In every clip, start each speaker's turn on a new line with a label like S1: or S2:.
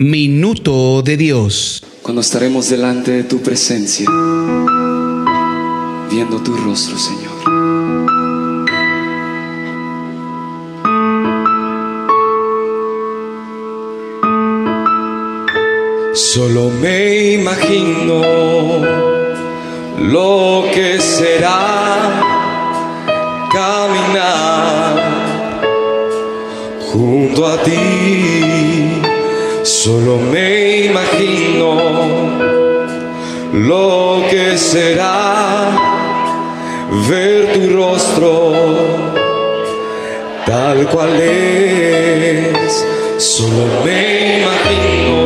S1: Minuto de Dios.
S2: Cuando estaremos delante de tu presencia, viendo tu rostro, Señor. Solo me imagino lo que será caminar junto a ti Solo me imagino lo que será ver tu rostro tal cual es. Solo me imagino.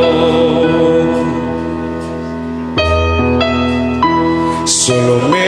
S2: Solo me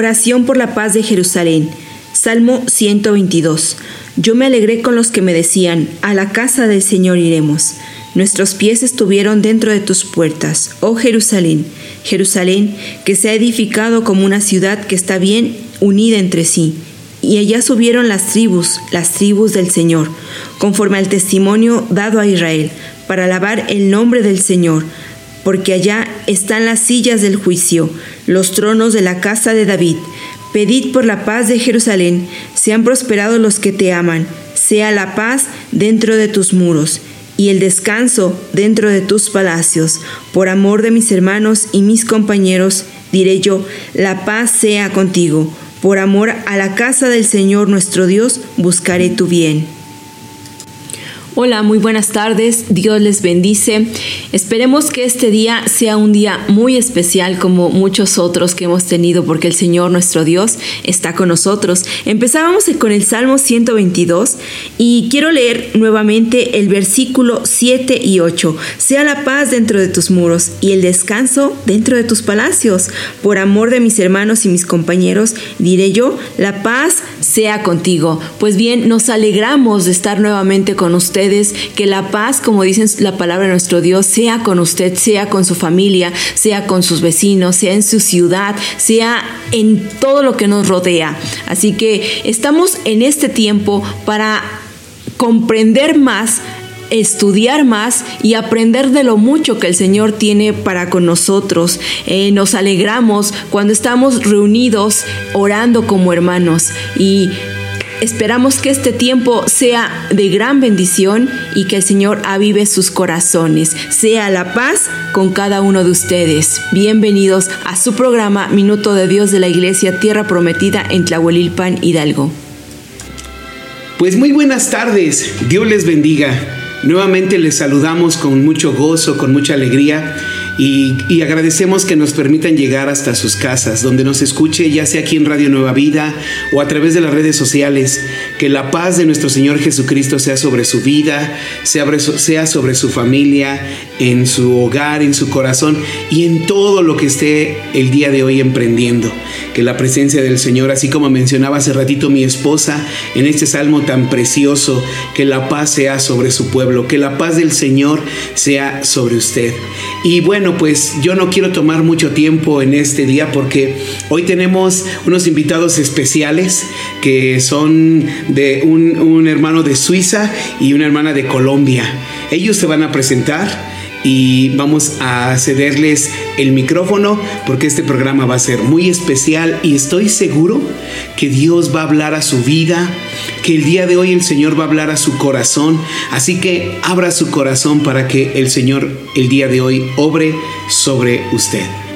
S3: Oración por la paz de Jerusalén. Salmo 122. Yo me alegré con los que me decían, a la casa del Señor iremos. Nuestros pies estuvieron dentro de tus puertas, oh Jerusalén, Jerusalén, que se ha edificado como una ciudad que está bien unida entre sí. Y allá subieron las tribus, las tribus del Señor, conforme al testimonio dado a Israel, para alabar el nombre del Señor, porque allá están las sillas del juicio, los tronos de la casa de David. Pedid por la paz de Jerusalén, sean prosperados los que te aman, sea la paz dentro de tus muros y el descanso dentro de tus palacios. Por amor de mis hermanos y mis compañeros, diré yo, la paz sea contigo. Por amor a la casa del Señor nuestro Dios, buscaré tu bien.
S4: Hola, muy buenas tardes. Dios les bendice. Esperemos que este día sea un día muy especial como muchos otros que hemos tenido porque el Señor nuestro Dios está con nosotros. Empezábamos con el Salmo 122 y quiero leer nuevamente el versículo 7 y 8. Sea la paz dentro de tus muros y el descanso dentro de tus palacios. Por amor de mis hermanos y mis compañeros, diré yo, la paz sea contigo. Pues bien, nos alegramos de estar nuevamente con ustedes que la paz, como dicen la palabra de nuestro Dios, sea con usted, sea con su familia, sea con sus vecinos, sea en su ciudad, sea en todo lo que nos rodea. Así que estamos en este tiempo para comprender más estudiar más y aprender de lo mucho que el Señor tiene para con nosotros. Eh, nos alegramos cuando estamos reunidos orando como hermanos y Esperamos que este tiempo sea de gran bendición y que el Señor avive sus corazones. Sea la paz con cada uno de ustedes. Bienvenidos a su programa Minuto de Dios de la Iglesia Tierra Prometida en Tlahuelilpan, Hidalgo.
S5: Pues muy buenas tardes, Dios les bendiga. Nuevamente les saludamos con mucho gozo, con mucha alegría y, agradecemos que nos permitan llegar hasta sus casas, donde nos escuche, ya sea aquí en Radio Nueva Vida o a través de las redes sociales. Que la paz de nuestro Señor Jesucristo sea sobre su vida, sea sobre su familia, en su hogar, en su corazón y en todo lo que esté el día de hoy emprendiendo. Que la presencia del Señor, así como mencionaba hace ratito mi esposa en este salmo tan precioso, que la paz sea sobre su pueblo, que la paz del Señor sea sobre usted. Y bueno, pues yo no quiero tomar mucho tiempo en este día porque hoy tenemos unos invitados especiales que son de un, un hermano de Suiza y una hermana de Colombia. Ellos se van a presentar y vamos a cederles el micrófono porque este programa va a ser muy especial y estoy seguro que Dios va a hablar a su vida, que el día de hoy el Señor va a hablar a su corazón, así que abra su corazón para que el Señor el día de hoy obre sobre usted.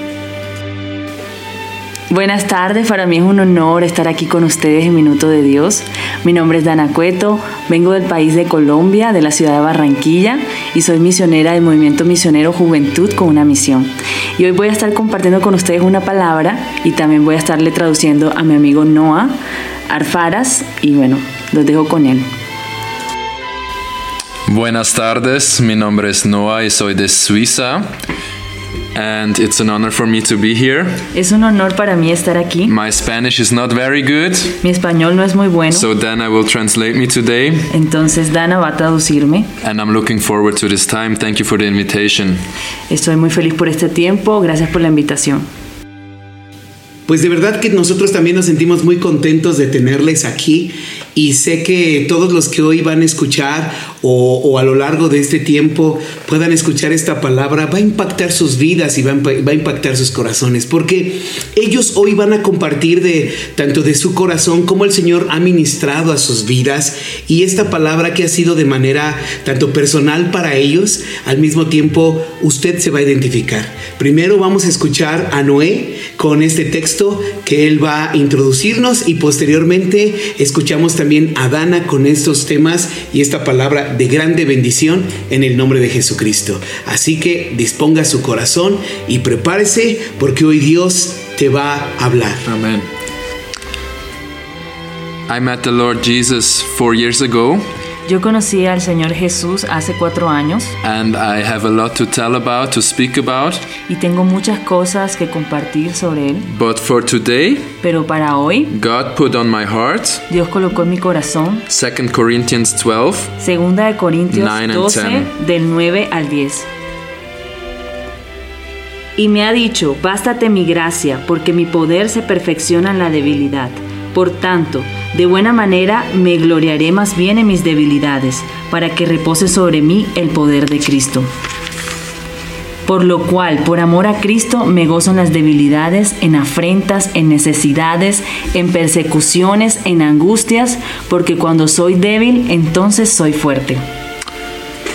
S4: Buenas tardes, para mí es un honor estar aquí con ustedes en Minuto de Dios. Mi nombre es Dana Cueto, vengo del país de Colombia, de la ciudad de Barranquilla, y soy misionera del Movimiento Misionero Juventud con una misión. Y hoy voy a estar compartiendo con ustedes una palabra y también voy a estarle traduciendo a mi amigo Noah Arfaras, y bueno, los dejo con él.
S6: Buenas tardes, mi nombre es Noah y soy de Suiza. And it's an honor for me to be here.
S4: Es un honor para mí estar aquí.
S6: My Spanish is not very good.
S4: Mi español no es muy bueno.
S6: So Dana will translate me today.
S4: Entonces Dana va a traducirme.
S6: And I'm looking forward to this time. Thank you for the invitation.
S4: Estoy muy feliz por este tiempo. Gracias por la invitación.
S5: Pues de verdad que nosotros también nos sentimos muy contentos de tenerles aquí y sé que todos los que hoy van a escuchar o, a lo largo de este tiempo puedan escuchar esta palabra va a impactar sus vidas y va va a impactar sus corazones porque ellos hoy van a compartir de tanto de su corazón como el Señor ha ministrado a sus vidas y esta palabra que ha sido de manera tanto personal para ellos al mismo tiempo usted se va a identificar. Primero vamos a escuchar a Noé con este texto que él va a introducirnos y posteriormente escuchamos también a Dana con estos temas y esta palabra de grande bendición en el nombre de Jesucristo. Así que disponga su corazón y prepárese porque hoy Dios te va a hablar.
S6: Amén. I met the Lord Jesus four years ago.
S7: Yo conocí al Señor Jesús hace cuatro años
S6: and I have a lot to tell about, to speak about.
S7: y tengo muchas cosas que compartir sobre Él,
S6: But for today,
S7: pero para hoy
S6: God put on my heart
S7: Dios colocó en mi corazón
S6: 2 Corinthians 12,
S7: Segunda de Corintios
S6: Nine and
S7: 12
S6: ten.
S7: del 9 al 10. Y me ha dicho, bástate mi gracia, porque mi poder se perfecciona en la debilidad. Por tanto, de buena manera me gloriaré más bien en mis debilidades, para que repose sobre mí el poder de Cristo. Por lo cual, por amor a Cristo, me gozo en las debilidades, en afrentas, en necesidades, en persecuciones, en angustias, porque cuando soy débil, entonces soy fuerte.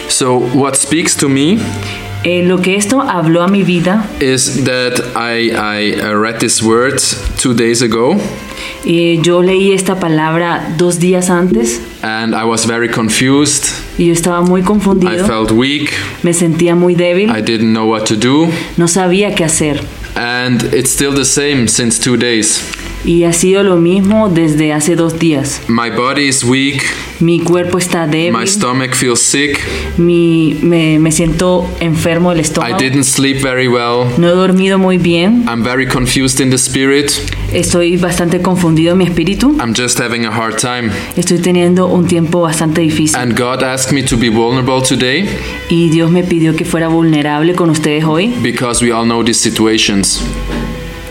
S6: So, what speaks to me
S7: Eh, lo que esto habló a mi vida,
S6: is that I, I uh, read this word two days ago
S7: eh, yo leí esta palabra dos días antes
S6: and I was very confused.
S7: y yo estaba muy
S6: I
S7: confundido,
S6: felt weak.
S7: me sentía muy débil,
S6: I didn't know what to do.
S7: no sabía qué hacer.
S6: And it's still the same since two days.
S7: Y ha sido lo mismo desde hace dos días.
S6: My body is weak.
S7: Mi cuerpo está
S6: My
S7: débil,
S6: stomach feels sick.
S7: mi, me, me siento enfermo del
S6: I
S7: estómago,
S6: didn't sleep very well.
S7: no he dormido muy bien,
S6: I'm very confused in the spirit.
S7: estoy bastante confundido en mi espíritu,
S6: I'm just having a hard time.
S7: estoy teniendo un tiempo bastante difícil.
S6: And God asked me to be vulnerable today
S7: Y Dios me pidió que fuera vulnerable con ustedes hoy,
S6: because we all know these situations.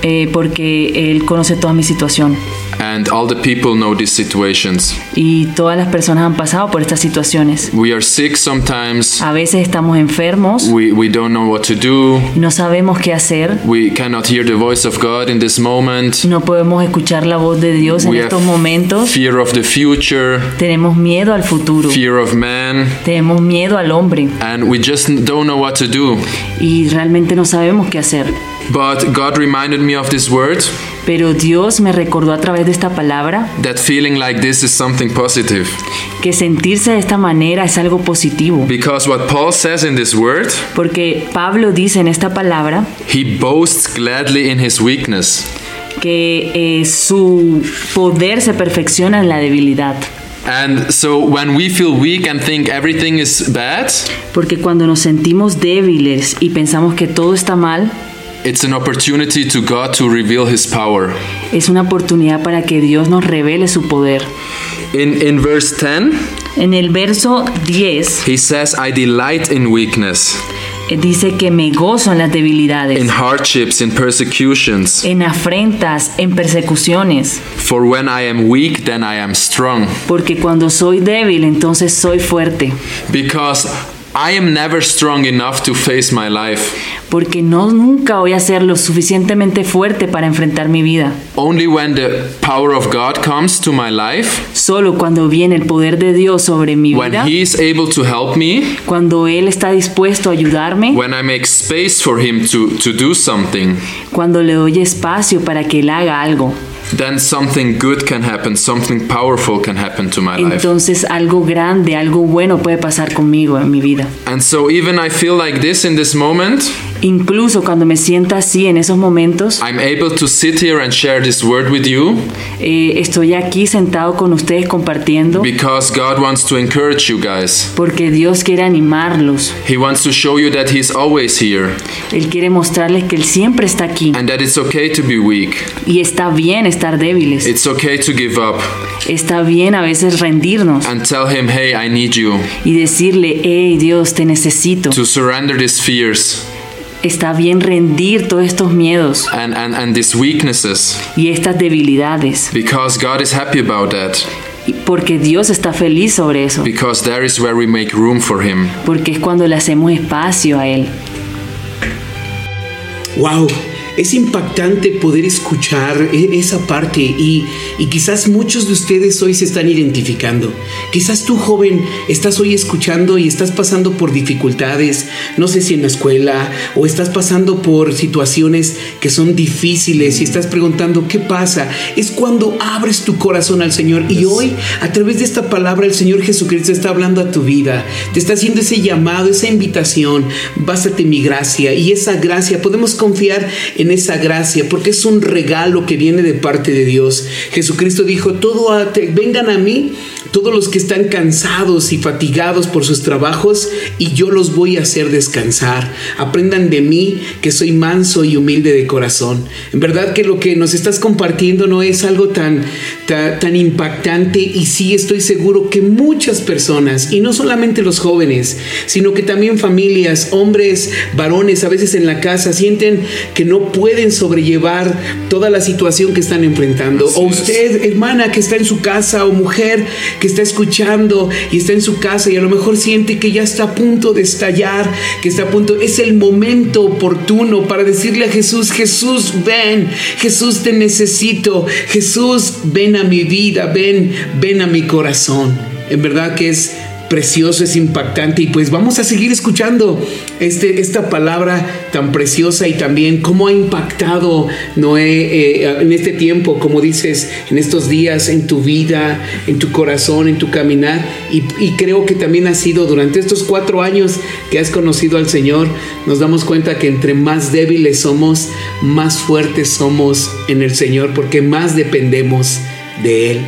S7: Eh, porque Él conoce toda mi situación.
S6: And all the people know these situations.
S7: Y todas las personas han pasado por estas situaciones.
S6: We are sick sometimes.
S7: A veces estamos enfermos,
S6: We, we don't know what to do.
S7: no sabemos qué hacer,
S6: We cannot hear the voice of God in this moment.
S7: no podemos escuchar la voz de Dios en
S6: We
S7: estos
S6: have
S7: momentos.
S6: fear of the future,
S7: Tenemos miedo al futuro,
S6: fear of man,
S7: tenemos miedo al hombre
S6: and we just don't know what to do.
S7: y realmente no sabemos qué hacer.
S6: But God reminded me of this word
S7: Pero Dios me recordó a través de esta palabra
S6: that feeling like this is something positive.
S7: que sentirse de esta manera es algo positivo.
S6: Because what Paul says in this word,
S7: Porque Pablo dice en esta palabra
S6: he boasts gladly in his weakness.
S7: que eh, su poder se perfecciona en la debilidad.
S6: And so when we feel weak and think everything is bad,
S7: Porque cuando nos sentimos débiles y pensamos que todo está mal,
S6: it's an opportunity to God to reveal his power.
S7: es una oportunidad para que Dios nos revele su poder.
S6: In in verse 10,
S7: En el verso 10
S6: he says, "I delight in weakness,
S7: eh, dice que me gozo en las debilidades,
S6: in hardships, in persecutions.
S7: en afrentas, en persecuciones,
S6: For when I am weak, then I am strong."
S7: porque cuando soy débil entonces soy fuerte,
S6: Because I am never strong enough to face my life.
S7: porque no nunca voy a ser lo suficientemente fuerte para enfrentar mi vida.
S6: Only when the power of God comes to my life,
S7: Solo cuando viene el poder de Dios sobre mi
S6: when
S7: vida,
S6: he is able to help me,
S7: cuando Él está dispuesto a ayudarme,
S6: when I make space for him to, to do something,
S7: cuando le doy espacio para que Él haga algo,
S6: then something good can happen, something powerful can happen to my life.
S7: entonces algo grande, algo bueno puede pasar conmigo en mi vida.
S6: And so even I feel like this in this moment,
S7: Incluso cuando me sienta así en esos momentos,
S6: I'm able to sit here and share this word with you
S7: eh, estoy aquí sentado con ustedes compartiendo
S6: because God wants to encourage you guys.
S7: porque Dios quiere animarlos.
S6: He wants to show you that he's always here
S7: Él quiere mostrarles que Él siempre está aquí
S6: and that it's okay to be weak.
S7: y está bien estar débiles.
S6: It's okay to give up
S7: Está bien a veces rendirnos
S6: and tell him, hey, I need you.
S7: y decirle, hey Dios, te necesito.
S6: To surrender these fears
S7: Está bien rendir todos estos miedos
S6: and, and, and these weaknesses
S7: y estas debilidades
S6: because God is happy about that.
S7: porque Dios está feliz sobre eso.
S6: Because there is where we make room for him.
S7: Porque es cuando le hacemos espacio a Él.
S5: Wow, es impactante poder escuchar e- esa parte y, y quizás muchos de ustedes hoy se están identificando. Quizás tú joven estás hoy escuchando y estás pasando por dificultades, no sé si en la escuela o estás pasando por situaciones que son difíciles y estás preguntando qué pasa. Es cuando abres tu corazón al Señor y hoy a través de esta palabra el Señor Jesucristo está hablando a tu vida, te está haciendo ese llamado, esa invitación, básate en mi gracia y esa gracia podemos confiar en esa gracia porque es un regalo que viene de parte de Dios. Jesucristo dijo, todo vengan a mí todos los que están cansados y fatigados por sus trabajos, y yo los voy a hacer descansar. Aprendan de mí que soy manso y humilde de corazón. En verdad que lo que nos estás compartiendo no es algo tan, tan, tan impactante y sí estoy seguro que muchas personas, y no solamente los jóvenes, sino que también familias, hombres, varones, a veces en la casa, sienten que no pueden sobrellevar toda la situación que están enfrentando.
S6: Así
S5: o
S6: es.
S5: usted, hermana, que está en su casa, o mujer que está escuchando y está en su casa y a lo mejor siente que ya está a punto de estallar, que está a punto, es el momento oportuno para decirle a Jesús, Jesús, ven, Jesús te necesito, Jesús, ven a mi vida, ven, ven a mi corazón. En verdad que es precioso, es impactante y pues vamos a seguir escuchando este, esta palabra tan preciosa y también cómo ha impactado Noé eh, en este tiempo, como dices, en estos días, en tu vida, en tu corazón, en tu caminar y, y creo que también ha sido durante estos cuatro años que has conocido al Señor, nos damos cuenta que entre más débiles somos, más fuertes somos en el Señor porque más dependemos de Él.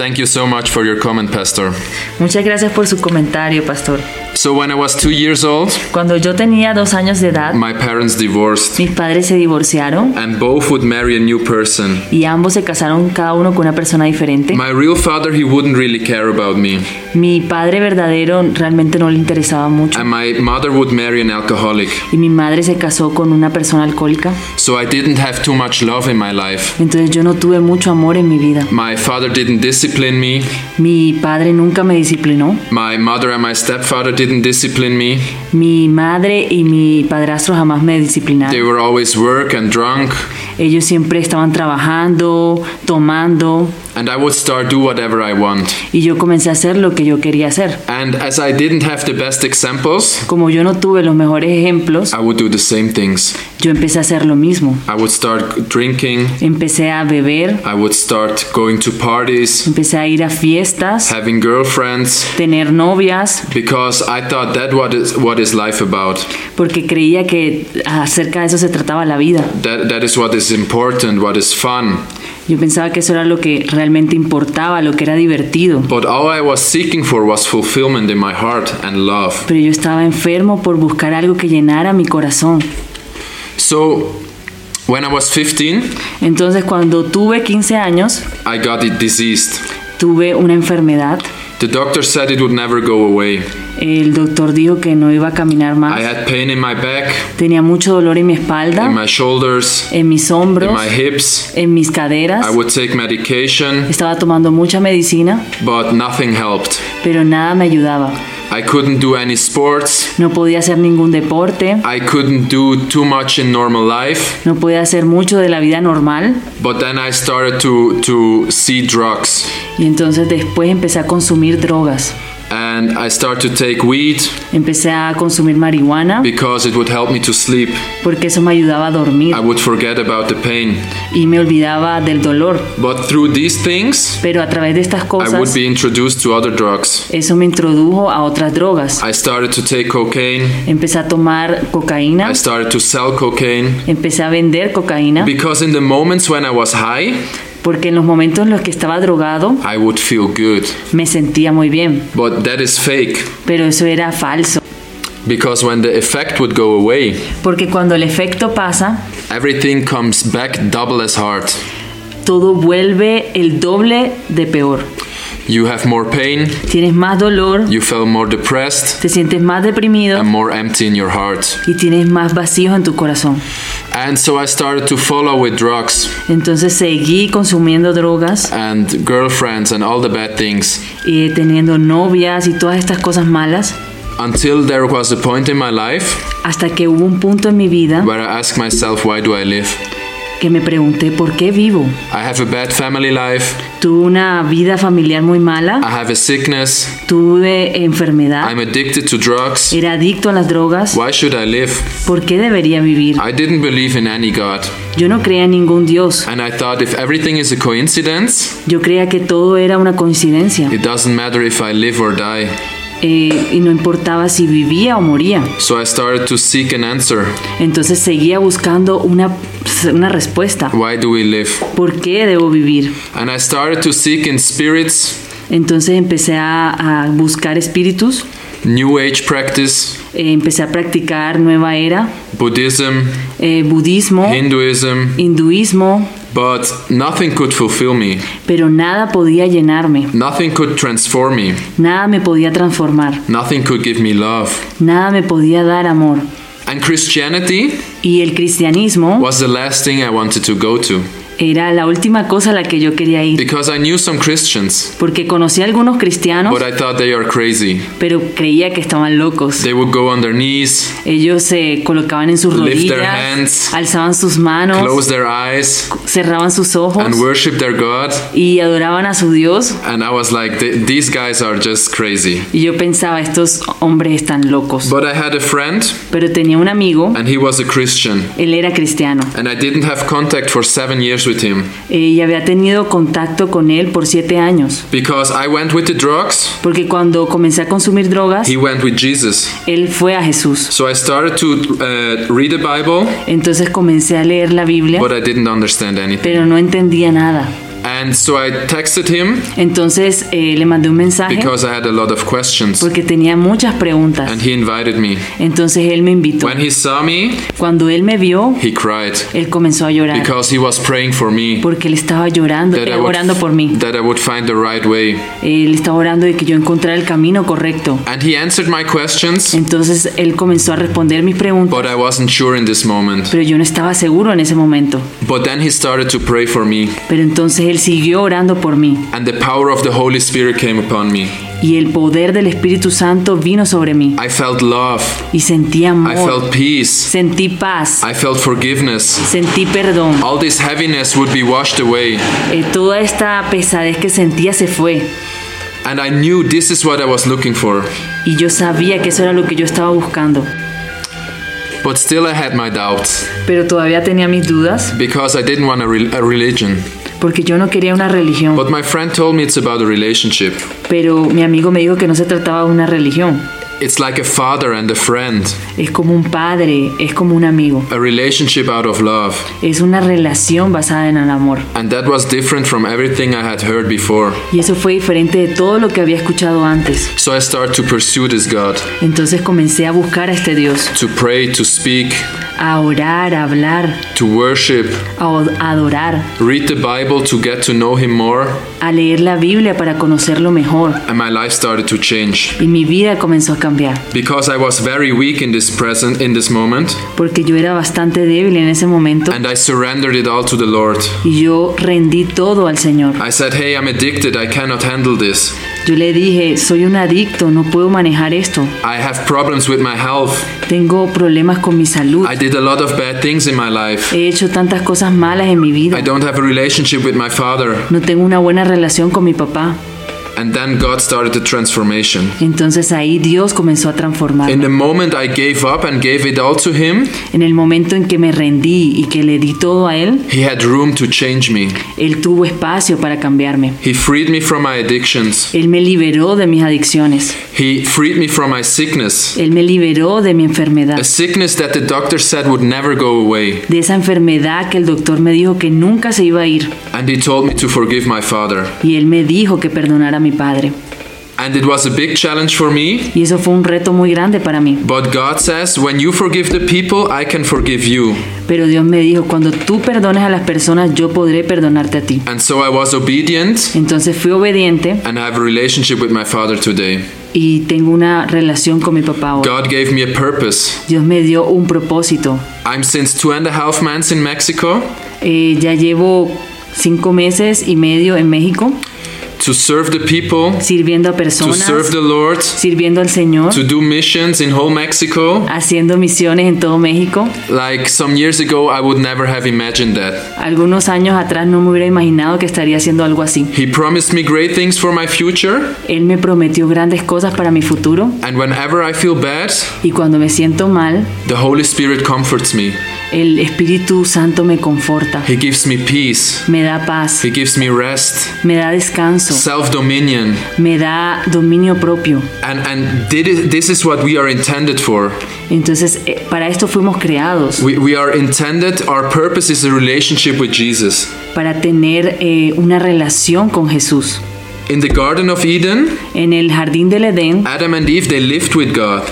S6: Thank you so much for your comment, Pastor.
S7: Muchas gracias por su comentario, pastor.
S6: So, when I was two years old,
S7: Cuando yo tenía dos años de edad,
S6: my parents divorced,
S7: mis padres se divorciaron
S6: and both would marry a new person.
S7: y ambos se casaron cada uno con una persona diferente.
S6: My real father, he wouldn't really care about me,
S7: Mi padre verdadero realmente no le interesaba mucho
S6: and my mother would marry an alcoholic.
S7: y mi madre se casó con una persona alcohólica.
S6: So, I didn't have too much love in my life.
S7: Entonces yo no tuve mucho amor en mi vida.
S6: My father didn't discipline me,
S7: Mi padre nunca me disciplinó.
S6: my mother and my stepfather didn't discipline me.
S7: Mi madre y mi padrastro jamás me
S6: They
S7: disciplinaron.
S6: were always work and drunk,
S7: Ellos siempre estaban trabajando, tomando
S6: and I would start do whatever I want.
S7: y yo comencé a hacer lo que yo quería hacer.
S6: And as I didn't have the best examples,
S7: Como yo no tuve los mejores ejemplos,
S6: I would do the same things.
S7: yo empecé a hacer lo mismo.
S6: I would start drinking,
S7: Empecé a beber,
S6: I would start going to parties,
S7: empecé a ir a fiestas,
S6: having girlfriends,
S7: tener novias,
S6: because I thought that what is what is life about.
S7: porque creía que acerca de eso se trataba la vida.
S6: That that is what is important, what is fun.
S7: Yo pensaba que eso era lo que realmente importaba, lo que era divertido.
S6: But all I was seeking for was fulfillment in my heart and love.
S7: Pero yo estaba enfermo por buscar algo que llenara mi corazón.
S6: So when I was 15,
S7: Entonces cuando tuve 15 años,
S6: I got it diseased.
S7: tuve una enfermedad.
S6: The doctor said it would never go away.
S7: El doctor dijo que no iba a caminar
S6: I
S7: más.
S6: had pain in my back,
S7: Tenía mucho dolor en mi
S6: in
S7: espalda,
S6: my shoulders,
S7: en mis
S6: in
S7: hombros,
S6: my hips.
S7: en mis caderas.
S6: I would take medication,
S7: Estaba tomando mucha medicina,
S6: but nothing helped.
S7: pero nada me ayudaba.
S6: I couldn't do any sports.
S7: No podía hacer ningún deporte,
S6: I couldn't do too much in normal life.
S7: no podía hacer mucho de la vida normal.
S6: But then I started to, to see drugs.
S7: Y entonces después empecé a consumir drogas.
S6: And I started to take weed
S7: Empecé a consumir marihuana
S6: because it would help me to sleep.
S7: porque eso me ayudaba a dormir
S6: I would forget about the pain.
S7: y me olvidaba del dolor.
S6: But through these things,
S7: Pero a través de estas
S6: I would
S7: cosas,
S6: be introduced to other drugs.
S7: eso me introdujo a otras drogas.
S6: I started to take cocaine.
S7: Empecé a tomar cocaína,
S6: I started to sell cocaine.
S7: empecé a vender cocaína
S6: Because in the moments when I was high,
S7: porque en los momentos en los que estaba drogado
S6: I would feel good.
S7: me sentía muy bien,
S6: But that is fake.
S7: pero eso era falso.
S6: Because when the effect would go away,
S7: Porque cuando el efecto pasa,
S6: everything comes back double as hard.
S7: todo vuelve el doble de peor.
S6: You have more pain,
S7: Tienes más dolor,
S6: you feel more depressed,
S7: te sientes más deprimido.
S6: And more empty in your heart.
S7: y tienes más vacíos en tu corazón.
S6: And so I started to follow with drugs.
S7: Entonces seguí consumiendo drogas.
S6: And girlfriends and all the bad things.
S7: Y teniendo novias y todas estas cosas malas.
S6: Until there was a point in my life
S7: hasta que hubo un punto en mi vida
S6: where I asked myself, why do I live?
S7: Que me pregunté por qué vivo.
S6: I have a bad family life,
S7: Tuve una vida familiar muy
S6: I
S7: mala,
S6: have a sickness,
S7: tuve enfermedad,
S6: I'm addicted to drugs.
S7: era adicto a las drogas.
S6: Why should I live?
S7: ¿Por qué debería vivir?
S6: I didn't believe in any God.
S7: Yo no creía en ningún Dios.
S6: And I thought if everything is a coincidence,
S7: Yo creía que todo era una coincidencia.
S6: it doesn't matter if I live or die.
S7: Eh, y no importaba si vivía o moría.
S6: So I started to seek an answer.
S7: Entonces seguía buscando una, una respuesta.
S6: Why do we live?
S7: ¿Por qué debo vivir?
S6: And I started to seek in spirits,
S7: Entonces empecé a, a buscar espíritus,
S6: New Age practice,
S7: eh, empecé a practicar nueva era,
S6: Buddhism,
S7: eh, budismo,
S6: Hinduism,
S7: hinduismo,
S6: but nothing could fulfill me.
S7: pero nada podía llenarme,
S6: Nothing could transform me.
S7: nada me podía transformar,
S6: Nothing could give me love.
S7: nada me podía dar amor.
S6: And Christianity
S7: Y el cristianismo
S6: was the last thing I wanted to go to
S7: era la última cosa a la que yo quería ir,
S6: because I knew some Christians,
S7: porque conocí a algunos cristianos,
S6: but I thought they are crazy.
S7: pero creía que estaban locos.
S6: They would go on their knees,
S7: Ellos se colocaban en sus
S6: Lift their
S7: rodillas,
S6: hands,
S7: alzaban sus manos,
S6: close their eyes,
S7: cerraban sus ojos
S6: and worship their God.
S7: y adoraban a su Dios.
S6: And I was like, "Th- these guys are just crazy.
S7: Y yo pensaba, estos hombres están locos.
S6: But I had a friend,
S7: Pero tenía un amigo,
S6: and he was a Christian.
S7: él era cristiano.
S6: And I didn't have contact for seven years with him
S7: Eh, Y había tenido contacto con él por siete años.
S6: because I went with the drugs,
S7: Porque cuando comencé a consumir drogas,
S6: he went with Jesus.
S7: él fue a Jesús.
S6: So I started to uh, read the Bible,
S7: Entonces comencé a leer la Biblia,
S6: but I didn't understand anything.
S7: pero no entendía nada.
S6: And so I texted him
S7: Entonces eh, le mandé un mensaje
S6: because I had a lot of questions.
S7: porque tenía muchas preguntas.
S6: And he invited me.
S7: Entonces él me invitó.
S6: When he saw me,
S7: Cuando él me vio,
S6: he cried
S7: él comenzó a llorar
S6: because he was praying for me
S7: porque él estaba llorando,
S6: that
S7: eh,
S6: I would,
S7: orando por mí.
S6: that I would find the right way.
S7: Él estaba orando de que yo encontrara el camino correcto.
S6: And he answered my questions,
S7: Entonces él comenzó a responder mis preguntas,
S6: but I wasn't sure in this moment.
S7: pero yo no estaba seguro en ese momento.
S6: But then he started to pray for me,
S7: Pero entonces él siguió orando por mí
S6: and the power of the Holy Spirit came upon me.
S7: y el poder del Espíritu Santo vino sobre mí
S6: I felt love,
S7: y sentí
S6: I
S7: amor,
S6: felt peace,
S7: sentí paz,
S6: I felt forgiveness.
S7: sentí perdón.
S6: All this heaviness would be washed away.
S7: Eh, toda esta pesadez que sentía se fue
S6: And I knew this is what I was looking for.
S7: y yo sabía que eso era lo que yo estaba buscando.
S6: But still, I had my doubts
S7: Pero todavía tenía mis dudas
S6: because I didn't want a, re- a religion.
S7: Porque yo no quería una religión.
S6: But my friend told me it's about a relationship.
S7: Pero mi amigo me dijo que no se trataba de una religión.
S6: It's like a father and a friend,
S7: Es como un padre, es como un amigo.
S6: a relationship out of love.
S7: Es una relación basada en el amor.
S6: And that was different from everything I had heard before.
S7: Y eso fue diferente de todo lo que había escuchado antes.
S6: So I started to pursue this God,
S7: Entonces comencé a buscar a este Dios,
S6: to pray, to speak,
S7: a orar, a hablar,
S6: to worship,
S7: a adorar,
S6: read the Bible to get to know Him more,
S7: a leer la Biblia para conocerlo mejor.
S6: and my life started to change.
S7: Y mi vida comenzó a cambiar,
S6: Because I was very weak in this present in this moment,
S7: porque yo era bastante débil en ese momento
S6: and I surrendered it all to the Lord.
S7: y yo rendí todo al Señor.
S6: I said, "Hey, I'm addicted. I cannot handle this.
S7: Yo le dije, soy un adicto, no puedo manejar esto.
S6: I have problems with my health.
S7: Tengo problemas con mi salud.
S6: I did a lot of bad things in my life.
S7: He hecho tantas cosas malas en mi vida.
S6: I don't have a relationship with my father."
S7: No tengo una buena relación con mi papá.
S6: And then God started the transformation.
S7: Entonces ahí Dios comenzó a transformar.
S6: In the moment I gave up and gave it all to Him,
S7: En el momento en que me rendí y que le di todo a Él,
S6: He had room to change me.
S7: Él tuvo espacio para cambiarme.
S6: He freed me from my addictions.
S7: Él me liberó de mis adicciones.
S6: He freed me from my sickness.
S7: Él me liberó de mi enfermedad.
S6: A sickness that the doctor said would never go away.
S7: De esa enfermedad que el doctor me dijo que nunca se iba a ir.
S6: And He told me to forgive my father.
S7: Y Él me dijo que perdonara a mi padre.
S6: And it was a big challenge for me.
S7: Y eso fue un reto muy grande para mí.
S6: But God says, when you forgive the people, I can forgive you.
S7: Pero Dios me dijo, cuando tú perdones a las personas, yo podré perdonarte a ti.
S6: And so I was obedient
S7: Entonces fui obediente
S6: and I have a relationship with my father today.
S7: y tengo una relación con mi papá ahora.
S6: God gave me a purpose.
S7: Dios me dio un propósito.
S6: I'm since two and a half months in Mexico
S7: Eh, ya llevo cinco meses y medio en México
S6: to serve the people,
S7: sirviendo a
S6: to serve the Lord,
S7: sirviendo al Señor,
S6: to do missions in whole Mexico.
S7: haciendo misiones en todo México.
S6: Like some years ago, I would never have imagined that.
S7: Algunos años atrás no me hubiera imaginado que estaría haciendo algo así.
S6: He promised me great things for my future,
S7: Él me prometió grandes cosas para mi futuro
S6: and whenever I feel bad,
S7: y cuando me siento mal,
S6: the Holy Spirit comforts me.
S7: El Espíritu Santo me conforta,
S6: He gives me peace.
S7: me da paz,
S6: He gives me rest,
S7: me da descanso,
S6: self dominion.
S7: me da dominio propio.
S6: And, and thi- this is what we are intended for.
S7: Entonces, eh, para esto fuimos creados,
S6: We, we are intended, our purpose is a relationship with Jesus.
S7: para tener eh, una relación con Jesús.
S6: In the Garden of Eden,
S7: En el jardín del Edén,
S6: Adam and Eve, they lived with God.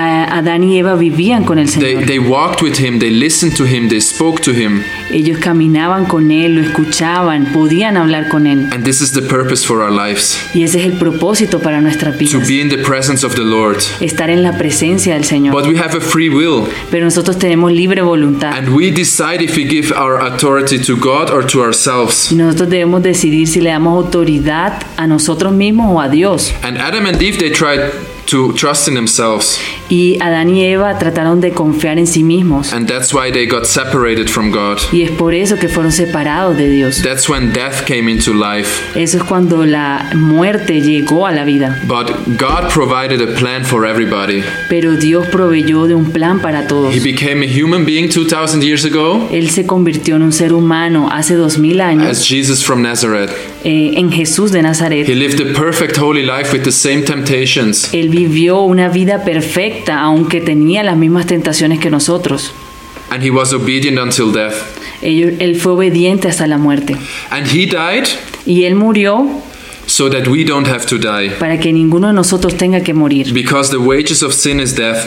S7: Adán y Eva vivían con el
S6: They,
S7: Señor.
S6: they walked with Him, they listened to Him, they spoke to Him.
S7: Ellos caminaban con Él, lo escuchaban, podían hablar con Él.
S6: And this is the purpose for our lives
S7: Y ese es el propósito para nuestras
S6: to
S7: vidas.
S6: be in the presence of the Lord.
S7: Estar en la presencia del Señor.
S6: But we have a free will,
S7: Pero nosotros tenemos libre voluntad.
S6: and we decide if we give our authority to God or to ourselves.
S7: Y nosotros debemos decidir si le damos autoridad a nosotros mismos o a Dios.
S6: And Adam and Eve, they tried to trust in themselves,
S7: Y Adán y Eva trataron de confiar en sí mismos.
S6: and that's why they got separated from God.
S7: Y es por eso que fueron separados de Dios.
S6: That's when death came into life.
S7: Eso es cuando la muerte llegó a la vida.
S6: But God provided a plan for everybody.
S7: Pero Dios proveyó de un plan para todos.
S6: He became a human being 2,000 years ago
S7: Él se convirtió en un ser humano hace dos mil años
S6: as Jesus from Nazareth.
S7: eh, en Jesús de
S6: He
S7: Nazaret.
S6: lived a perfect holy life with the same temptations.
S7: Él vivió una vida perfecta aunque tenía las mismas tentaciones que nosotros.
S6: And he was obedient until death.
S7: Él fue obediente hasta la muerte.
S6: And he died
S7: Y él murió
S6: so that we don't have to die.
S7: para que ninguno de nosotros tenga que morir,
S6: Because the wages of sin is death.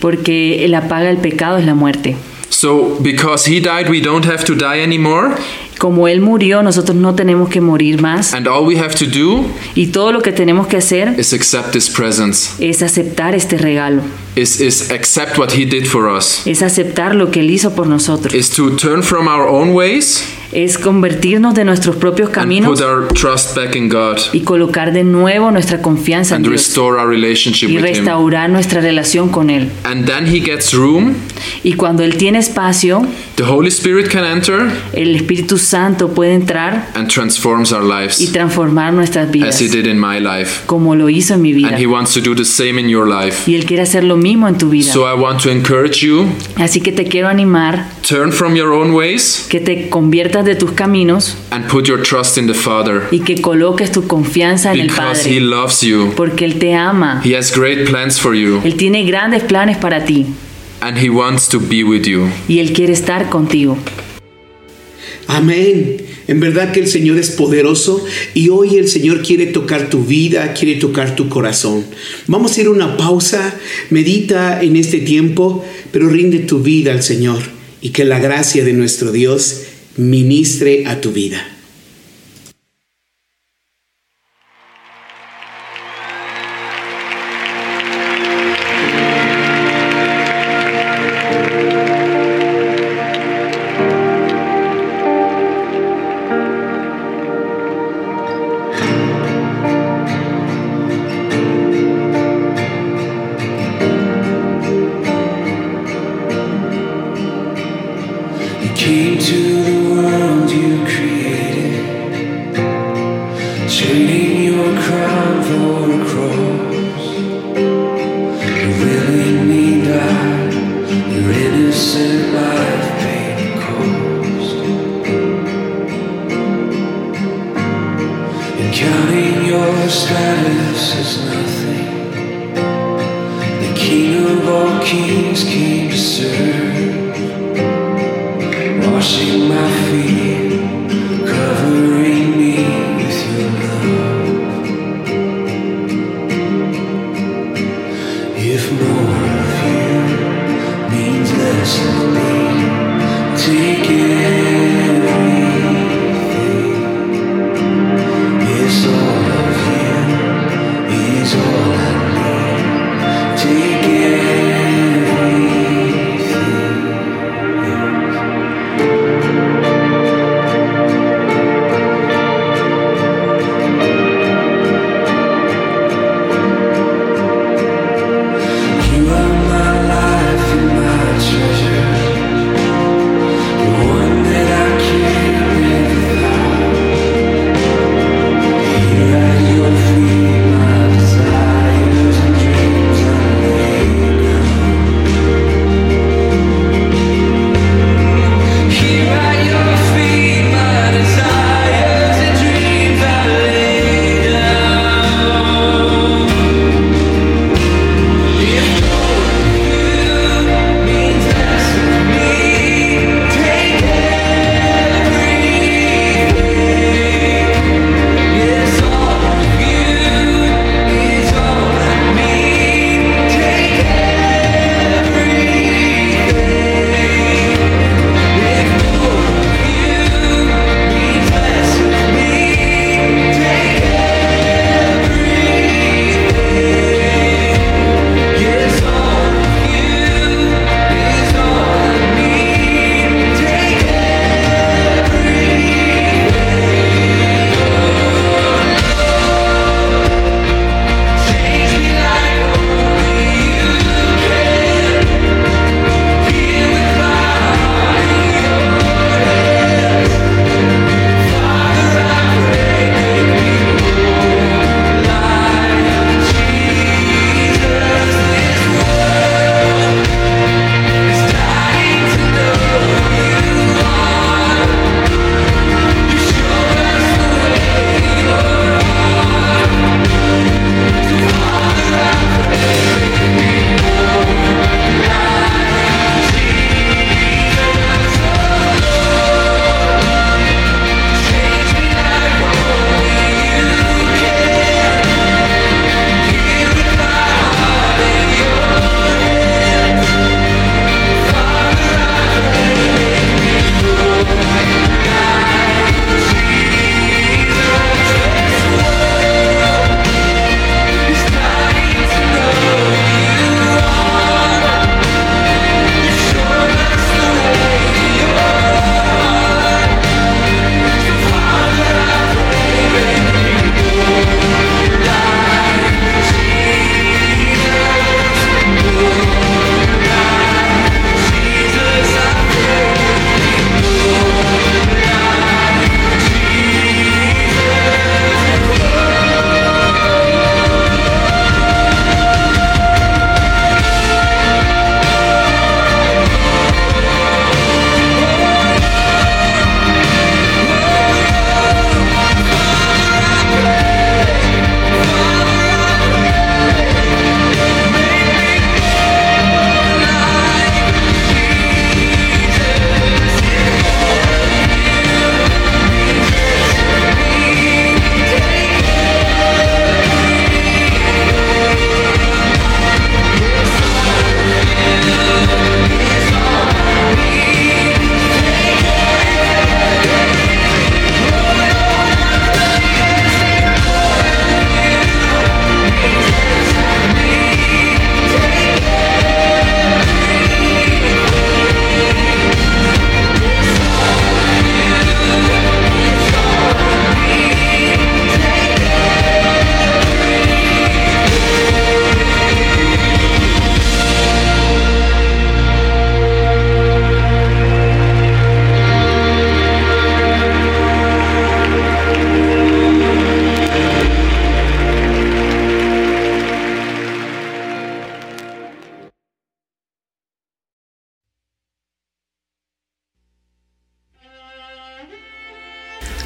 S7: porque la paga del pecado es la muerte.
S6: So, because he died, we don't have to die anymore.
S7: Como él murió, nosotros no tenemos que morir más.
S6: And all we have to do
S7: Y todo lo que tenemos que hacer
S6: is accept his presence,
S7: es aceptar este regalo,
S6: is, is accept what he did for us,
S7: es aceptar lo que él hizo por nosotros,
S6: is to turn from our own ways
S7: es convertirnos de nuestros propios caminos
S6: put our trust back in God
S7: y colocar de nuevo nuestra confianza en Dios
S6: restore our relationship
S7: y restaurar nuestra relación con Él.
S6: And then he gets room,
S7: Y cuando Él tiene espacio,
S6: the Holy Spirit can enter
S7: el Espíritu Santo puede entrar
S6: and transforms our
S7: y transformar nuestras
S6: as
S7: vidas,
S6: he did in my life.
S7: como lo hizo en mi vida.
S6: And he wants to do the same in your life.
S7: Y Él quiere hacer lo mismo en tu vida.
S6: So I want to encourage you
S7: Así que te quiero animar
S6: turn from your own ways
S7: que te conviertas de tus caminos
S6: and put your trust in the Father
S7: y que coloques tu confianza en el
S6: because he
S7: Padre,
S6: loves you.
S7: porque Él te ama.
S6: He has great plans for you
S7: Él tiene grandes planes para ti
S6: and he wants to be with you.
S7: y Él quiere estar contigo.
S5: Amén. En verdad que el Señor es poderoso y hoy el Señor quiere tocar tu vida, quiere tocar tu corazón. Vamos a hacer una pausa, medita en este tiempo, pero rinde tu vida al Señor y que la gracia de nuestro Dios ministre a tu vida.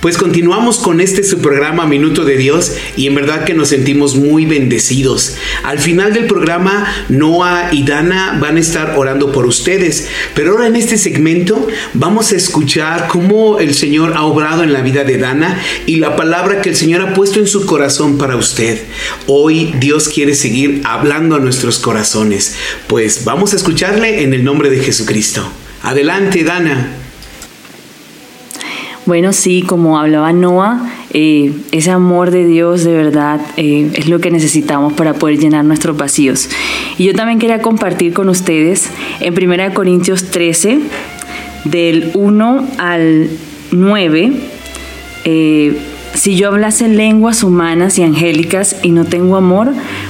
S5: Pues continuamos con este su programa Minuto de Dios y en verdad que nos sentimos muy bendecidos. Al final del programa, Noah y Dana van a estar orando por ustedes, pero ahora en este segmento vamos a escuchar cómo el Señor ha obrado en la vida de Dana y la palabra que el Señor ha puesto en su corazón para usted. Hoy Dios quiere seguir hablando a nuestros corazones, pues vamos a escucharle en el nombre de Jesucristo. Adelante, Dana.
S7: Bueno, sí, como hablaba Noah, eh, ese amor de Dios de verdad eh, es lo que necesitamos para poder llenar nuestros vacíos. Y yo también quería compartir con ustedes en 1 Corintios 13, del 1 al 9, eh, si yo hablase lenguas humanas y angélicas y no tengo amor,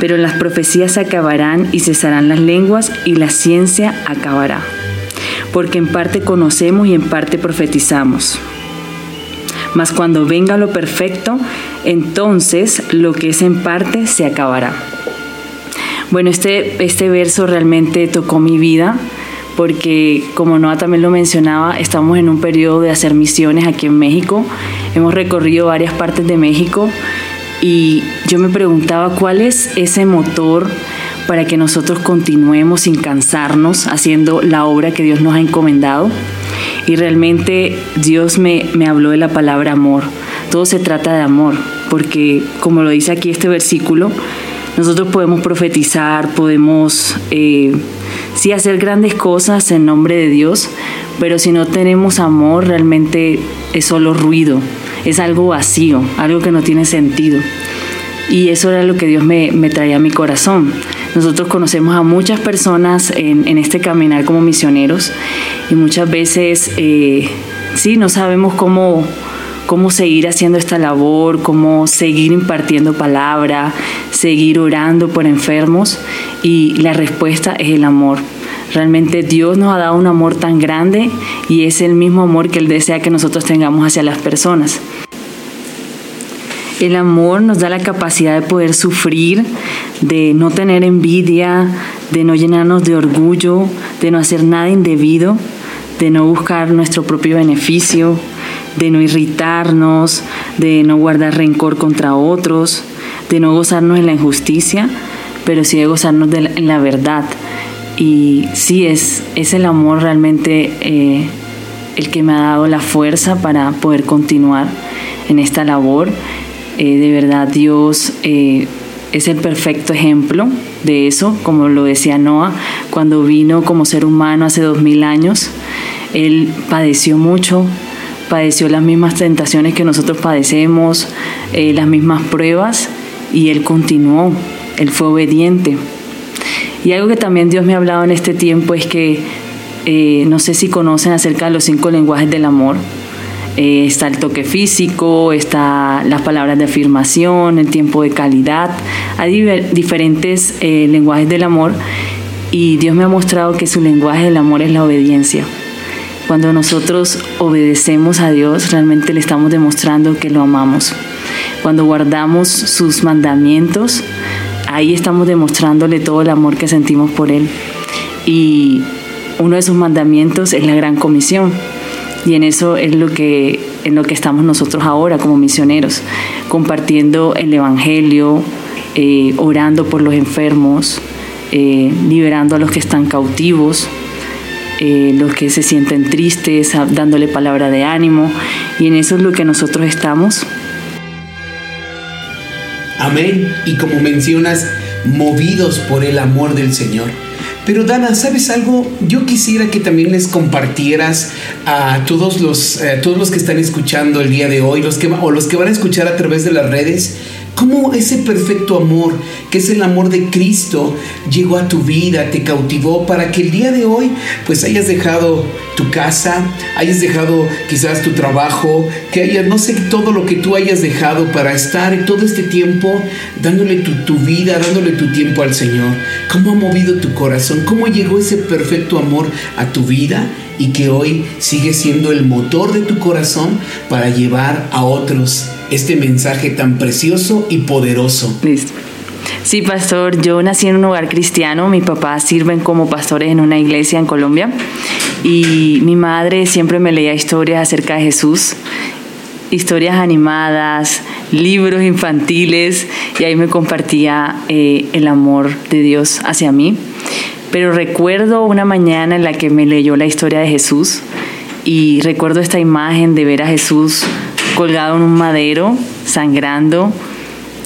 S7: pero las profecías acabarán y cesarán las lenguas y la ciencia acabará. Porque en parte conocemos y en parte profetizamos. Mas cuando venga lo perfecto, entonces lo que es en parte se acabará. Bueno, este, este verso realmente tocó mi vida porque como Noah también lo mencionaba, estamos en un periodo de hacer misiones aquí en México. Hemos recorrido varias partes de México y yo me preguntaba cuál es ese motor para que nosotros continuemos sin cansarnos haciendo la obra que Dios nos ha encomendado. Y realmente Dios me, habló de la palabra amor. Todo se trata de amor, porque como lo dice aquí este versículo, nosotros podemos profetizar, podemos eh, sí hacer grandes cosas en nombre de Dios, pero si no tenemos amor realmente es solo ruido, es algo vacío, algo que no tiene sentido. Y eso era lo que Dios me, traía a mi corazón. Nosotros conocemos a muchas personas en, este caminar como misioneros y muchas veces eh, sí, no sabemos cómo, cómo seguir haciendo esta labor, cómo seguir impartiendo palabra, seguir orando por enfermos y la respuesta es el amor. Realmente Dios nos ha dado un amor tan grande y es el mismo amor que Él desea que nosotros tengamos hacia las personas. El amor nos da la capacidad de poder sufrir, de no tener envidia, de no llenarnos de orgullo, de no hacer nada indebido, de no buscar nuestro propio beneficio, de no irritarnos, de no guardar rencor contra otros, de no gozarnos en la injusticia, pero sí de gozarnos en la verdad. Y sí, es, es el amor realmente eh, el que me ha dado la fuerza para poder continuar en esta labor eh, de verdad Dios eh, es el perfecto ejemplo de eso, como lo decía Noah, cuando vino como ser humano hace dos mil años, Él padeció mucho, padeció las mismas tentaciones que nosotros padecemos, eh, las mismas pruebas, y Él continuó, Él fue obediente. Y algo que también Dios me ha hablado en este tiempo es que, no sé si conocen acerca de los cinco lenguajes del amor, eh, está el toque físico, está las palabras de afirmación, el tiempo de calidad. Hay diferentes eh, lenguajes del amor y Dios me ha mostrado que su lenguaje del amor es la obediencia. Cuando nosotros obedecemos a Dios, realmente le estamos demostrando que lo amamos. Cuando guardamos sus mandamientos, ahí estamos demostrándole todo el amor que sentimos por Él. Y uno de sus mandamientos es la gran comisión y en eso es lo que, en lo que estamos nosotros ahora como misioneros, compartiendo el Evangelio, eh, orando por los enfermos, eh, liberando a los que están cautivos, eh, los que se sienten tristes, dándole palabra de ánimo. Y en eso es lo que nosotros estamos.
S5: Amén. Y como mencionas, movidos por el amor del Señor. Pero Dana, ¿sabes algo? Yo quisiera que también les compartieras a todos los, eh, todos los que están escuchando el día de hoy, los que, o los que van a escuchar a través de las redes, cómo ese perfecto amor, que es el amor de Cristo, llegó a tu vida, te cautivó para que el día de hoy pues hayas dejado tu casa, hayas dejado quizás tu trabajo, que hayas, no sé, todo lo que tú hayas dejado para estar todo este tiempo dándole tu, tu vida, dándole tu tiempo al Señor. ¿Cómo ha movido tu corazón? ¿Cómo llegó ese perfecto amor a tu vida? y que hoy sigue siendo el motor de tu corazón para llevar a otros este mensaje tan precioso y poderoso.
S7: Listo. Sí, pastor, yo nací en un hogar cristiano, mis papás sirven como pastores en una iglesia en Colombia y mi madre siempre me leía historias acerca de Jesús, historias animadas, libros infantiles y ahí me compartía eh, el amor de Dios hacia mí. Pero recuerdo una mañana en la que me leyó la historia de Jesús y recuerdo esta imagen de ver a Jesús colgado en un madero, sangrando.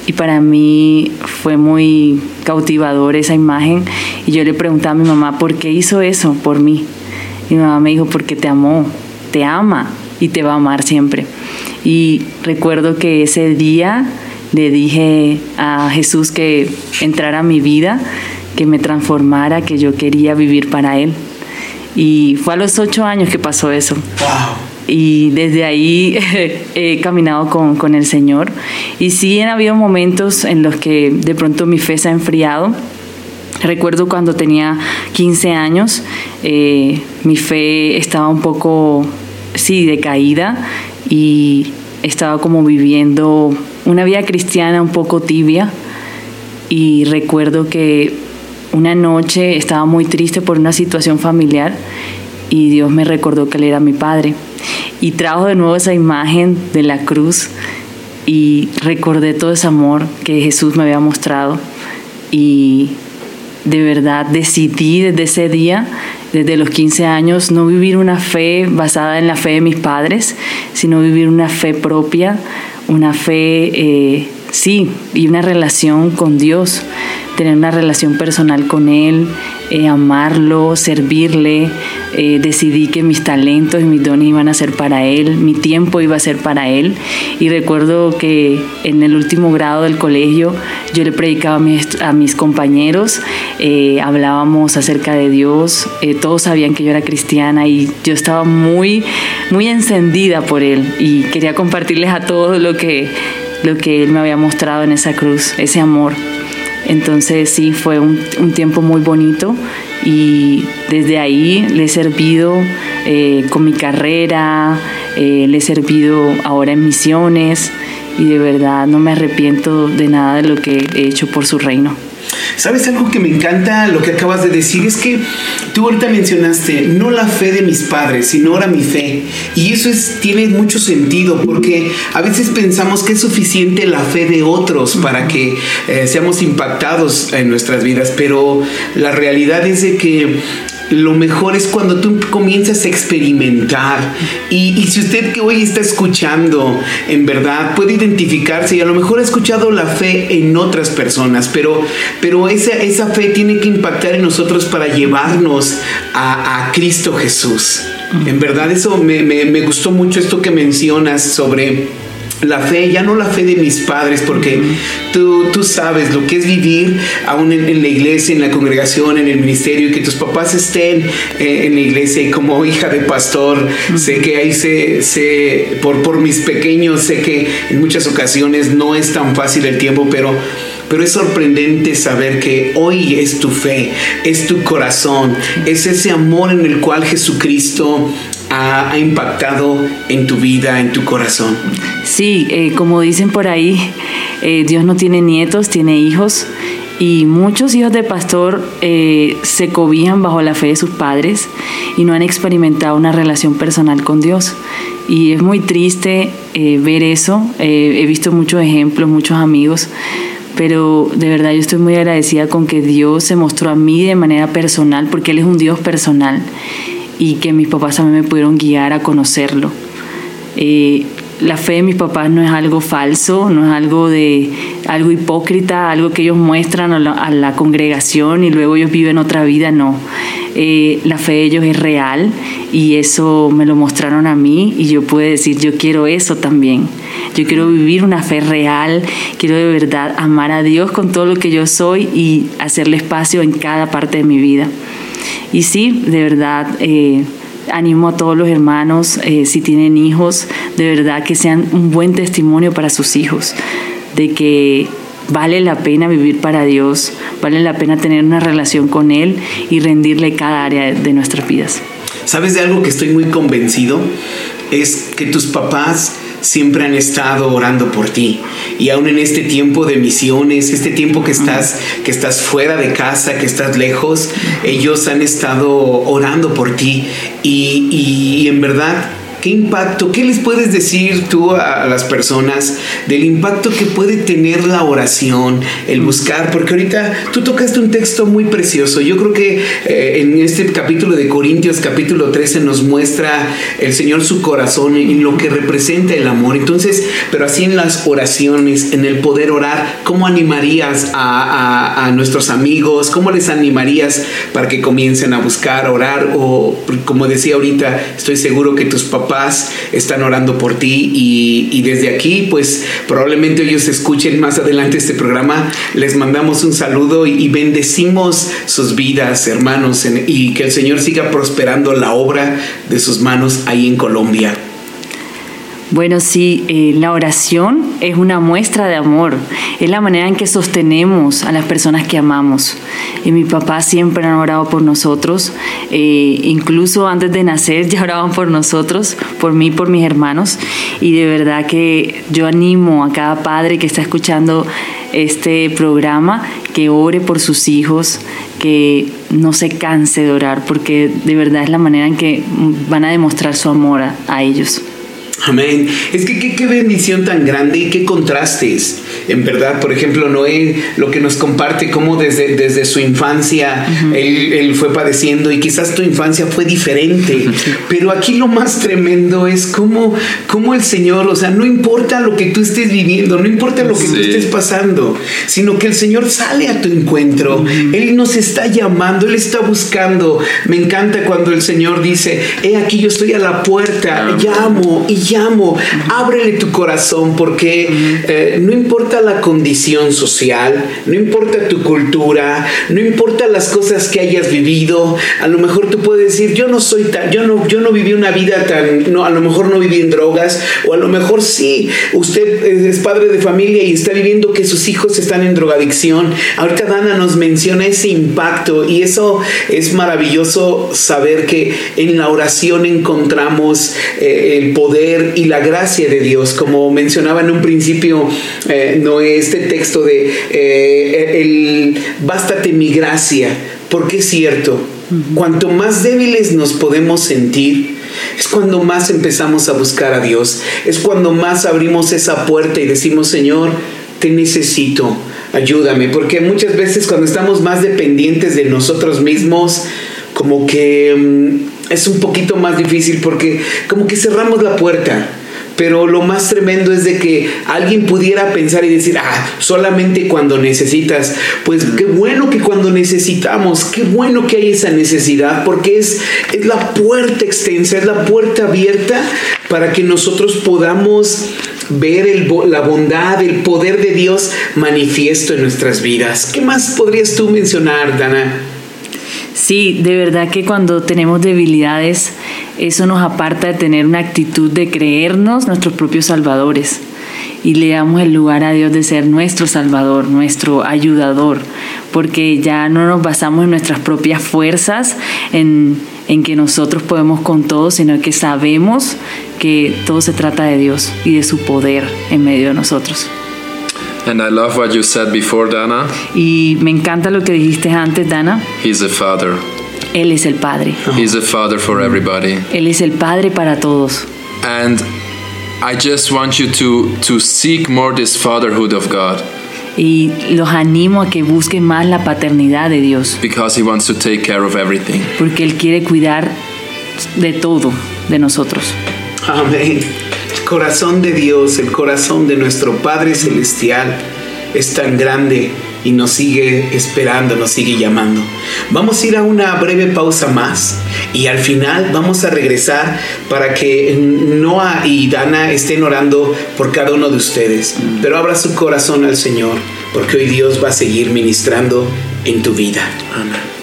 S7: Y para mí fue muy cautivador esa imagen. Y yo le preguntaba a mi mamá, ¿por qué hizo eso por mí? Y mi mamá me dijo, porque te amó, te ama y te va a amar siempre. Y recuerdo que ese día le dije a Jesús que entrara a mi vida, que me transformara, que yo quería vivir para Él. Y fue a los ocho años que pasó eso. Y desde ahí he caminado con, con, el Señor. Y sí han habido momentos en los que de pronto mi fe se ha enfriado. Recuerdo cuando tenía 15 años, eh, mi fe estaba un poco, sí, decaída y estaba como viviendo una vida cristiana un poco tibia. Y recuerdo que una noche estaba muy triste por una situación familiar y Dios me recordó que Él era mi Padre. Y trajo de nuevo esa imagen de la cruz y recordé todo ese amor que Jesús me había mostrado. Y de verdad decidí desde ese día, desde los 15 años, no vivir una fe basada en la fe de mis padres, sino vivir una fe propia, una fe, eh, sí, y una relación con Dios tener una relación personal con Él, eh, amarlo, servirle. Eh, decidí que mis talentos y mis dones iban a ser para Él, mi tiempo iba a ser para Él. Y recuerdo que en el último grado del colegio yo le predicaba a mis, compañeros, eh, hablábamos acerca de Dios, todos sabían que yo era cristiana y yo estaba muy, muy encendida por Él y quería compartirles a todos lo que, lo que Él me había mostrado en esa cruz, ese amor. Entonces sí, fue un, tiempo muy bonito y desde ahí le he servido eh, con mi carrera, eh, le he servido ahora en misiones y de verdad no me arrepiento de nada de lo que he hecho por su reino.
S5: ¿Sabes algo que me encanta lo que acabas de decir? Es que tú ahorita mencionaste no la fe de mis padres, sino ahora mi fe. Y eso es, tiene mucho sentido porque a veces pensamos que es suficiente la fe de otros para que eh, seamos impactados en nuestras vidas, pero la realidad es de que lo mejor es cuando tú comienzas a experimentar. Y, si usted que hoy está escuchando, en verdad puede identificarse y a lo mejor ha escuchado la fe en otras personas, pero, pero esa, esa fe tiene que impactar en nosotros para llevarnos a, a Cristo Jesús. En verdad, eso me, me, me gustó mucho esto que mencionas sobre la fe, ya no la fe de mis padres, porque tú, tú sabes lo que es vivir aún en, la iglesia, en la congregación, en el ministerio, y que tus papás estén eh, en la iglesia y como hija de pastor, sé que ahí se, se por, por mis pequeños, sé que en muchas ocasiones no es tan fácil el tiempo, pero pero es sorprendente saber que hoy es tu fe, es tu corazón, es ese amor en el cual Jesucristo ha, impactado en tu vida, en tu corazón.
S7: Sí, eh, como dicen por ahí, eh, Dios no tiene nietos, tiene hijos. Y muchos hijos de pastor eh, se cobijan bajo la fe de sus padres y no han experimentado una relación personal con Dios. Y es muy triste ver eso. he visto muchos ejemplos, muchos amigos pero de verdad yo estoy muy agradecida con que Dios se mostró a mí de manera personal, porque Él es un Dios personal, y que mis papás también me pudieron guiar a conocerlo. Eh, la fe de mis papás no es algo falso, no es algo de algo hipócrita, algo que ellos muestran a la, a la congregación y luego ellos viven otra vida, no. Eh, la fe de ellos es real y eso me lo mostraron a mí y yo puedo decir, yo quiero eso también. Yo quiero vivir una fe real, quiero de verdad amar a Dios con todo lo que yo soy y hacerle espacio en cada parte de mi vida. Y sí, de verdad, eh, animo a todos los hermanos, eh, si tienen hijos, de verdad que sean un buen testimonio para sus hijos, de que vale la pena vivir para Dios, vale la pena tener una relación con Él y rendirle cada área de nuestras vidas.
S5: ¿Sabes de algo que estoy muy convencido? Es que tus papás siempre han estado orando por ti. Y aún en este tiempo de misiones, este tiempo que estás, que estás fuera de casa, que estás lejos, ellos han estado orando por ti. Y, y en verdad ¿Qué impacto? ¿Qué les puedes decir tú a, las personas del impacto que puede tener la oración, el buscar? Porque ahorita tú tocaste un texto muy precioso. Yo creo que eh, en este capítulo de Corintios, capítulo 13, nos muestra el Señor su corazón y lo que representa el amor. Entonces, pero así en las oraciones, en el poder orar, ¿cómo animarías a, a, a nuestros amigos? ¿Cómo les animarías para que comiencen a buscar, orar? O como decía ahorita, estoy seguro que tus papás están orando por ti y, y, desde aquí pues probablemente ellos escuchen más adelante este programa. Les mandamos un saludo y, y bendecimos sus vidas, hermanos, en, y que el Señor siga prosperando la obra de sus manos ahí en Colombia.
S7: Bueno, sí, eh, la oración es una muestra de amor, es la manera en que sostenemos a las personas que amamos. Y mi papá siempre han orado por nosotros, eh, incluso antes de nacer ya oraban por nosotros, por mí, por mis hermanos. Y de verdad que yo animo a cada padre que está escuchando este programa que ore por sus hijos, que no se canse de orar, porque de verdad es la manera en que van a demostrar su amor a, a ellos.
S5: Amén. Es que qué, bendición tan grande y qué contrastes. En verdad, por ejemplo, Noé lo que nos comparte cómo desde, desde su infancia uh -huh. él, él, fue padeciendo y quizás tu infancia fue diferente. Pero aquí lo más tremendo es cómo, cómo el Señor, o sea, no importa lo que tú estés viviendo, no importa lo que sí. tú estés pasando, sino que el Señor sale a tu encuentro. Uh -huh. Él nos está llamando, Él está buscando. Me encanta cuando el Señor dice, he aquí yo estoy a la puerta, llamo y llamo, ábrele tu corazón porque eh, no importa la condición social, no importa tu cultura, no importa las cosas que hayas vivido, a lo mejor tú puedes decir, yo no soy tan, yo no, yo no viví una vida tan, no, a lo mejor no viví en drogas, o a lo mejor sí, usted es padre de familia y está viviendo que sus hijos están en drogadicción. Ahorita Dana nos menciona ese impacto y eso es maravilloso saber que en la oración encontramos eh, el poder y la gracia de Dios, como mencionaba en un principio eh, no este texto de eh, el bástate mi gracia, porque es cierto, uh -huh. cuanto más débiles nos podemos sentir, es cuando más empezamos a buscar a Dios, es cuando más abrimos esa puerta y decimos, Señor, te necesito, ayúdame, porque muchas veces cuando estamos más dependientes de nosotros mismos, como que um, es un poquito más difícil porque como que cerramos la puerta. Pero lo más tremendo es de que alguien pudiera pensar y decir, ah, solamente cuando necesitas. Pues qué bueno que cuando necesitamos, qué bueno que hay esa necesidad, porque es, es la puerta extensa, es la puerta abierta para que nosotros podamos ver el, la bondad, el poder de Dios manifiesto en nuestras vidas. ¿Qué más podrías tú mencionar, Dana?
S7: Sí, de verdad que cuando tenemos debilidades, eso nos aparta de tener una actitud de creernos nuestros propios salvadores y le damos el lugar a Dios de ser nuestro salvador, nuestro ayudador, porque ya no nos basamos en nuestras propias fuerzas, en, en que nosotros podemos con todo, sino que sabemos que todo se trata de Dios y de su poder en medio de nosotros.
S6: And I love what you said before, Dana.
S7: Y me encanta lo que dijiste antes, Dana.
S6: He's a father.
S7: Él es el padre.
S6: He's a father for everybody.
S7: Él es el padre para todos.
S6: And I just want you to to seek more this fatherhood of God.
S7: Y los animo a que busquen más la paternidad de Dios.
S6: Because he wants to take care of everything.
S7: Porque él quiere cuidar de todo de nosotros.
S5: Amén corazón de Dios, el corazón de nuestro Padre Celestial,
S8: es tan grande y nos sigue esperando, nos sigue llamando. Vamos a ir a una breve pausa más y al final vamos a regresar para que Noah y Dana estén orando por cada uno de ustedes. Pero abra su corazón al Señor, porque hoy Dios va a seguir ministrando en tu vida. Amén.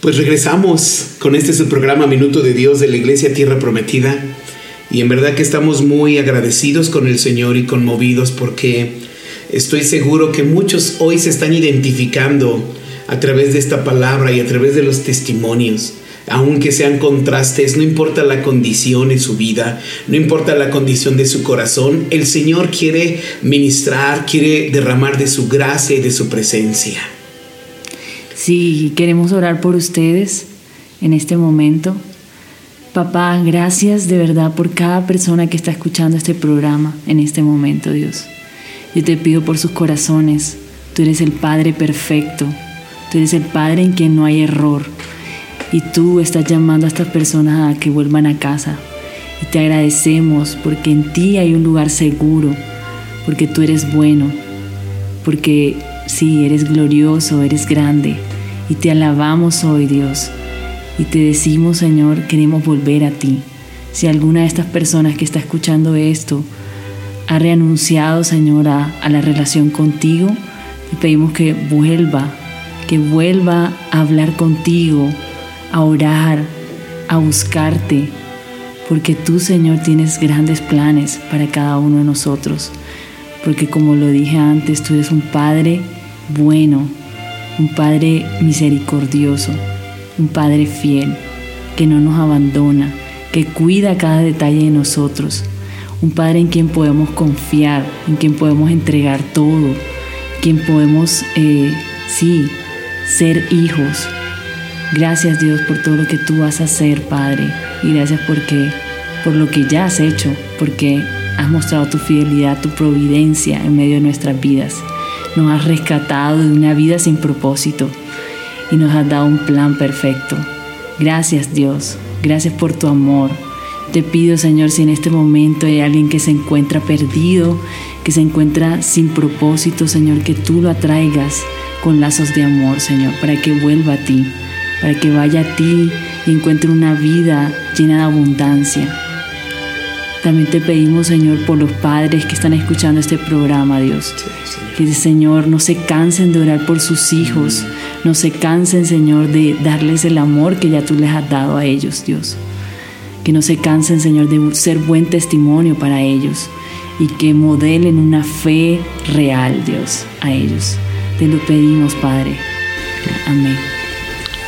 S5: Pues regresamos con este su programa Minuto de Dios de la Iglesia Tierra Prometida. Y en verdad que estamos muy agradecidos con el Señor y conmovidos porque estoy seguro que muchos hoy se están identificando a través de esta palabra y a través de los testimonios. Aunque sean contrastes, no importa la condición de su vida, no importa la condición de su corazón, el Señor quiere ministrar, quiere derramar de su gracia y de su presencia.
S7: Sí, queremos orar por ustedes en este momento. Papá, gracias de verdad por cada persona que está escuchando este programa en este momento, Dios. Yo te pido por sus corazones. Tú eres el Padre perfecto. Tú eres el Padre en quien no hay error. Y tú estás llamando a estas personas a que vuelvan a casa. Y te agradecemos porque en ti hay un lugar seguro, porque tú eres bueno, porque sí, eres glorioso, eres grande. Y te alabamos hoy, Dios. Y te decimos, Señor, queremos volver a ti. Si alguna de estas personas que está escuchando esto ha renunciado, Señor, a, a la relación contigo, te pedimos que vuelva, que vuelva a hablar contigo, a orar, a buscarte, porque tú, Señor, tienes grandes planes para cada uno de nosotros. Porque como lo dije antes, tú eres un Padre bueno, un Padre misericordioso, un Padre fiel, que no nos abandona, que cuida cada detalle de nosotros, un Padre en quien podemos confiar, en quien podemos entregar todo, quien podemos, eh, sí, ser hijos. Gracias Dios por todo lo que tú vas a hacer, Padre, y gracias por lo que ya has hecho, porque has mostrado tu fidelidad, tu providencia en medio de nuestras vidas. Nos has rescatado de una vida sin propósito y nos has dado un plan perfecto. Gracias Dios, gracias por tu amor. Te pido Señor si en este momento hay alguien que se encuentra perdido, que se encuentra sin propósito, Señor, que tú lo atraigas con lazos de amor, Señor, para que vuelva a ti, para que vaya a ti y encuentre una vida llena de abundancia. También te pedimos, Señor, por los padres que están escuchando este programa, Dios. Que, Señor, no se cansen de orar por sus hijos. No se cansen, Señor, de darles el amor que ya tú les has dado a ellos, Dios. Que no se cansen, Señor, de ser buen testimonio para ellos. Y que modelen una fe real, Dios, a ellos. Te lo pedimos, Padre. Amén.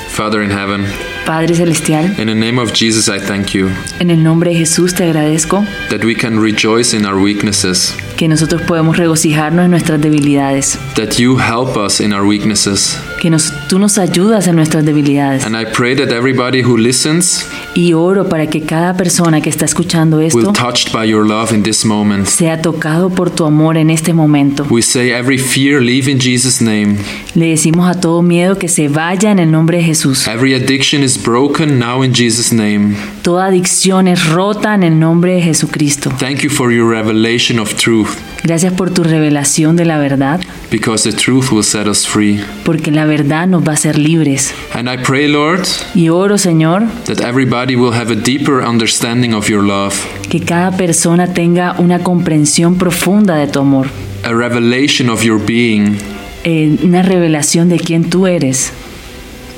S6: Father in heaven,
S7: Padre Celestial,
S6: in the name of Jesus, I thank you
S7: en el nombre de Jesús te agradezco
S6: that we can rejoice in our weaknesses,
S7: que nosotros podemos regocijarnos en nuestras debilidades,
S6: that you help us in our weaknesses.
S7: que nos, tú nos ayudas en nuestras debilidades.
S6: And I pray that everybody who listens
S7: Y oro para que cada persona que está escuchando
S6: will
S7: esto
S6: touched by your love in this moment.
S7: sea tocado por tu amor en este momento.
S6: We say every fear leave in Jesus' name.
S7: Le decimos a todo miedo que se vaya en el nombre de Jesús.
S6: Every addiction is broken now in Jesus' name.
S7: Toda adicción es rota en el nombre de Jesucristo.
S6: Thank you for your revelation of truth,
S7: Gracias por tu revelación de la verdad,
S6: because the truth will set us free.
S7: porque la verdad nos va a hacer libres.
S6: And I pray, Lord,
S7: Y oro, Señor,
S6: that everybody will have a deeper understanding of your love,
S7: que cada persona tenga una comprensión profunda de tu amor,
S6: a revelation of your being,
S7: eh, una revelación de quién tú eres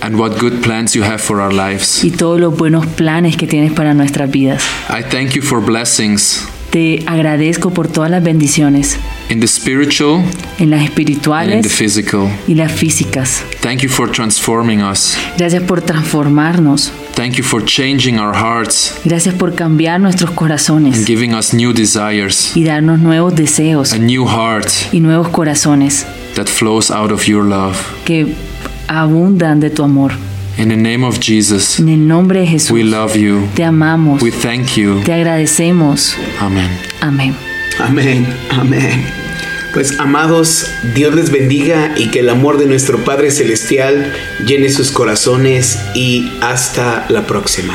S6: and what good plans you have for our lives.
S7: y todos los buenos planes que tienes para nuestras vidas.
S6: I thank you for blessings
S7: Te agradezco por todas las bendiciones
S6: in the spiritual
S7: en las
S6: and in the
S7: espirituales
S6: physical.
S7: y las físicas.
S6: Thank you for transforming us.
S7: Gracias por transformarnos.
S6: Thank you for changing our hearts
S7: Gracias por cambiar nuestros
S6: and
S7: corazones
S6: giving us new desires,
S7: y darnos nuevos deseos
S6: a new heart
S7: y nuevos corazones
S6: that flows out of your love.
S7: que abundan de tu amor.
S6: In the name of Jesus,
S7: En el nombre de Jesús,
S6: we love you.
S7: te amamos,
S6: We thank you.
S7: te agradecemos.
S6: Amen.
S7: Amén.
S5: Amén, amén. Pues amados, Dios les bendiga y que el amor de nuestro Padre Celestial llene sus corazones y hasta la próxima.